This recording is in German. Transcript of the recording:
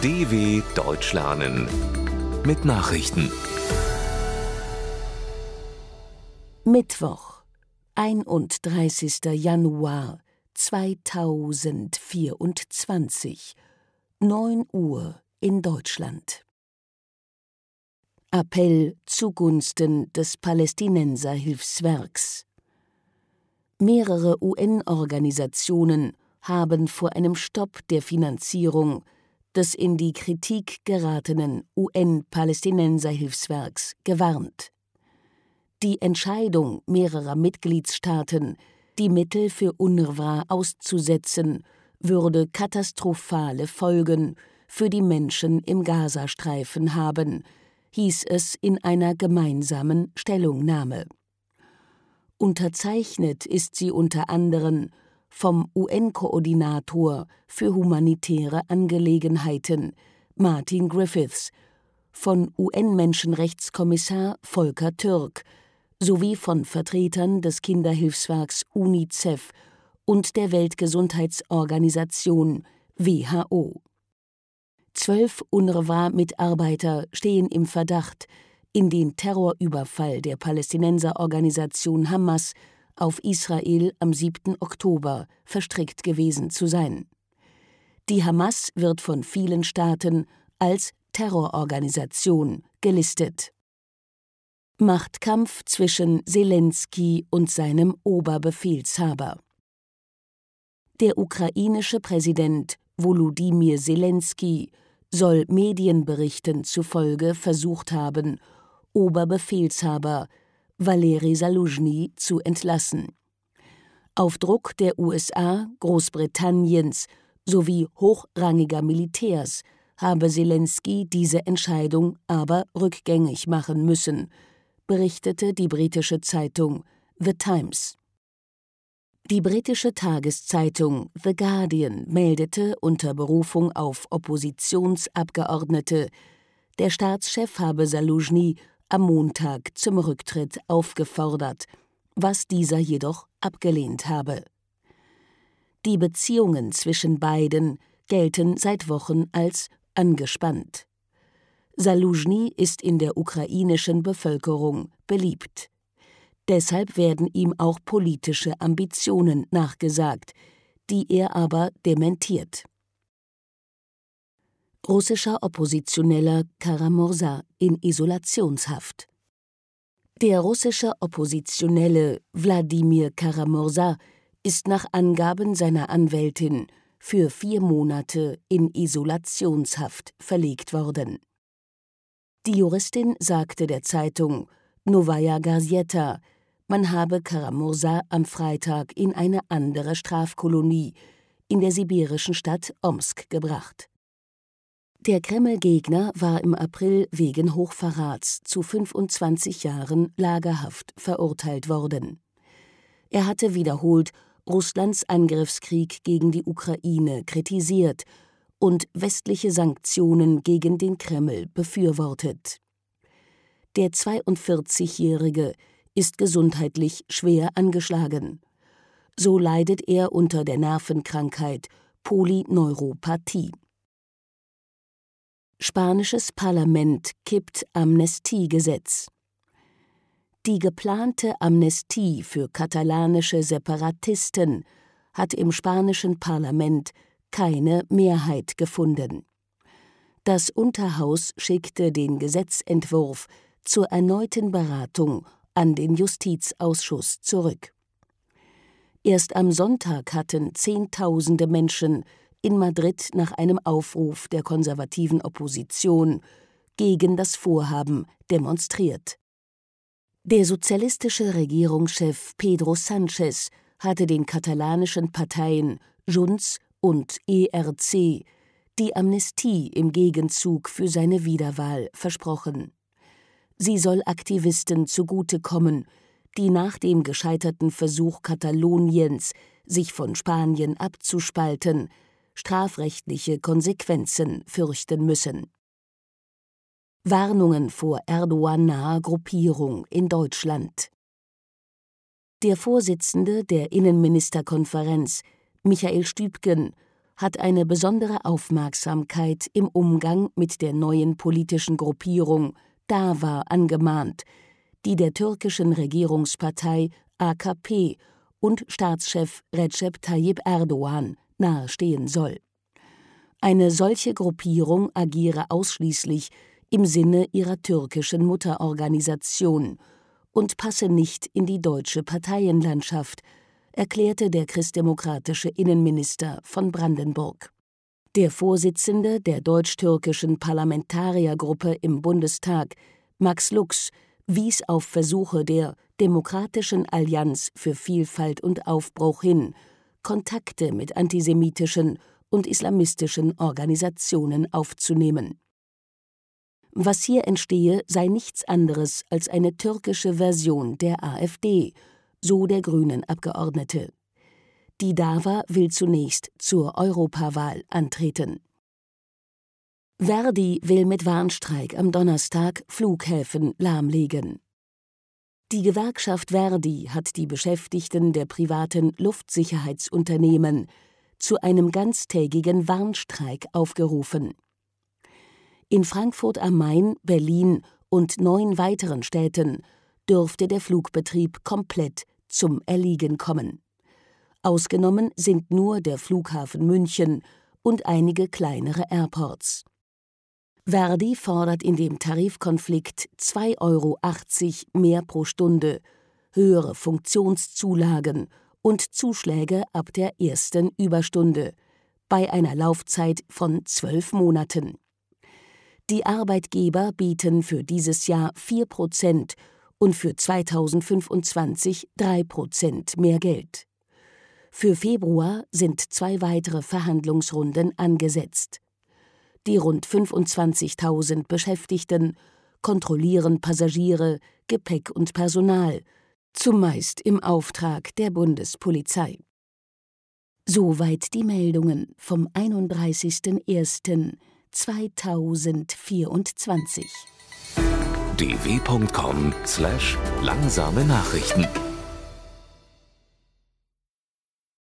DW Deutsch lernen mit Nachrichten. Mittwoch, 31. Januar 2024, 9 Uhr in Deutschland. Appell zugunsten des Palästinenserhilfswerks. Mehrere UN-Organisationen haben vor einem Stopp der Finanzierung des in die Kritik geratenen UN-Palästinenserhilfswerks gewarnt. Die Entscheidung mehrerer Mitgliedstaaten, die Mittel für UNRWA auszusetzen, würde katastrophale Folgen für die Menschen im Gazastreifen haben, hieß es in einer gemeinsamen Stellungnahme. Unterzeichnet ist sie unter anderem vom UN-Koordinator für humanitäre Angelegenheiten Martin Griffiths, von UN-Menschenrechtskommissar Volker Türk sowie von Vertretern des Kinderhilfswerks UNICEF und der Weltgesundheitsorganisation WHO. Zwölf UNRWA-Mitarbeiter stehen im Verdacht, in den Terrorüberfall der Palästinenserorganisation Hamas auf Israel am 7. Oktober verstrickt gewesen zu sein. Die Hamas wird von vielen Staaten als Terrororganisation gelistet. Machtkampf zwischen Zelensky und seinem Oberbefehlshaber. Der ukrainische Präsident Volodymyr Zelensky soll Medienberichten zufolge versucht haben, Oberbefehlshaber Valeri Saluzhny zu entlassen. Auf Druck der USA, Großbritanniens sowie hochrangiger Militärs habe Zelensky diese Entscheidung aber rückgängig machen müssen, berichtete die britische Zeitung The Times. Die britische Tageszeitung The Guardian meldete unter Berufung auf Oppositionsabgeordnete, der Staatschef habe Saluzhny am Montag zum Rücktritt aufgefordert, was dieser jedoch abgelehnt habe. Die Beziehungen zwischen beiden gelten seit Wochen als angespannt. Saluzhny ist in der ukrainischen Bevölkerung beliebt. Deshalb werden ihm auch politische Ambitionen nachgesagt, die er aber dementiert russischer Oppositioneller Karamursa in Isolationshaft. Der russische Oppositionelle Wladimir Karamursa ist nach Angaben seiner Anwältin für vier Monate in Isolationshaft verlegt worden. Die Juristin sagte der Zeitung Novaya Gazeta, man habe Karamursa am Freitag in eine andere Strafkolonie in der sibirischen Stadt Omsk gebracht. Der Kreml-Gegner war im April wegen Hochverrats zu 25 Jahren Lagerhaft verurteilt worden. Er hatte wiederholt Russlands Angriffskrieg gegen die Ukraine kritisiert und westliche Sanktionen gegen den Kreml befürwortet. Der 42-Jährige ist gesundheitlich schwer angeschlagen. So leidet er unter der Nervenkrankheit Polyneuropathie. Spanisches Parlament kippt Amnestiegesetz. Die geplante Amnestie für katalanische Separatisten hat im spanischen Parlament keine Mehrheit gefunden. Das Unterhaus schickte den Gesetzentwurf zur erneuten Beratung an den Justizausschuss zurück. Erst am Sonntag hatten Zehntausende Menschen in Madrid nach einem Aufruf der konservativen Opposition gegen das Vorhaben demonstriert. Der sozialistische Regierungschef Pedro Sánchez hatte den katalanischen Parteien Junts und ERC die Amnestie im Gegenzug für seine Wiederwahl versprochen. Sie soll Aktivisten zugutekommen, die nach dem gescheiterten Versuch Kataloniens, sich von Spanien abzuspalten, strafrechtliche Konsequenzen fürchten müssen. Warnungen vor Erdogan-naher Gruppierung in Deutschland. Der Vorsitzende der Innenministerkonferenz, Michael Stübgen, hat eine besondere Aufmerksamkeit im Umgang mit der neuen politischen Gruppierung Dava angemahnt, die der türkischen Regierungspartei AKP und Staatschef Recep Tayyip Erdogan nahestehen soll. Eine solche Gruppierung agiere ausschließlich im Sinne ihrer türkischen Mutterorganisation und passe nicht in die deutsche Parteienlandschaft, erklärte der christdemokratische Innenminister von Brandenburg. Der Vorsitzende der deutsch-türkischen Parlamentariergruppe im Bundestag, Max Lux, wies auf Versuche der Demokratischen Allianz für Vielfalt und Aufbruch hin, Kontakte mit antisemitischen und islamistischen Organisationen aufzunehmen. Was hier entstehe, sei nichts anderes als eine türkische Version der AfD, so der grünen Abgeordnete. Die DAWA will zunächst zur Europawahl antreten. Verdi will mit Warnstreik am Donnerstag Flughäfen lahmlegen. Die Gewerkschaft Verdi hat die Beschäftigten der privaten Luftsicherheitsunternehmen zu einem ganztägigen Warnstreik aufgerufen. In Frankfurt am Main, Berlin und neun weiteren Städten dürfte der Flugbetrieb komplett zum Erliegen kommen. Ausgenommen sind nur der Flughafen München und einige kleinere Airports. Verdi fordert in dem Tarifkonflikt 2,80 Euro mehr pro Stunde, höhere Funktionszulagen und Zuschläge ab der ersten Überstunde bei einer Laufzeit von zwölf Monaten. Die Arbeitgeber bieten für dieses Jahr 4 Prozent und für 2025 3 Prozent mehr Geld. Für Februar sind zwei weitere Verhandlungsrunden angesetzt. Die rund 25.000 Beschäftigten kontrollieren Passagiere, Gepäck und Personal, zumeist im Auftrag der Bundespolizei. Soweit die Meldungen vom 31.01.2024. dw.com/langsame Nachrichten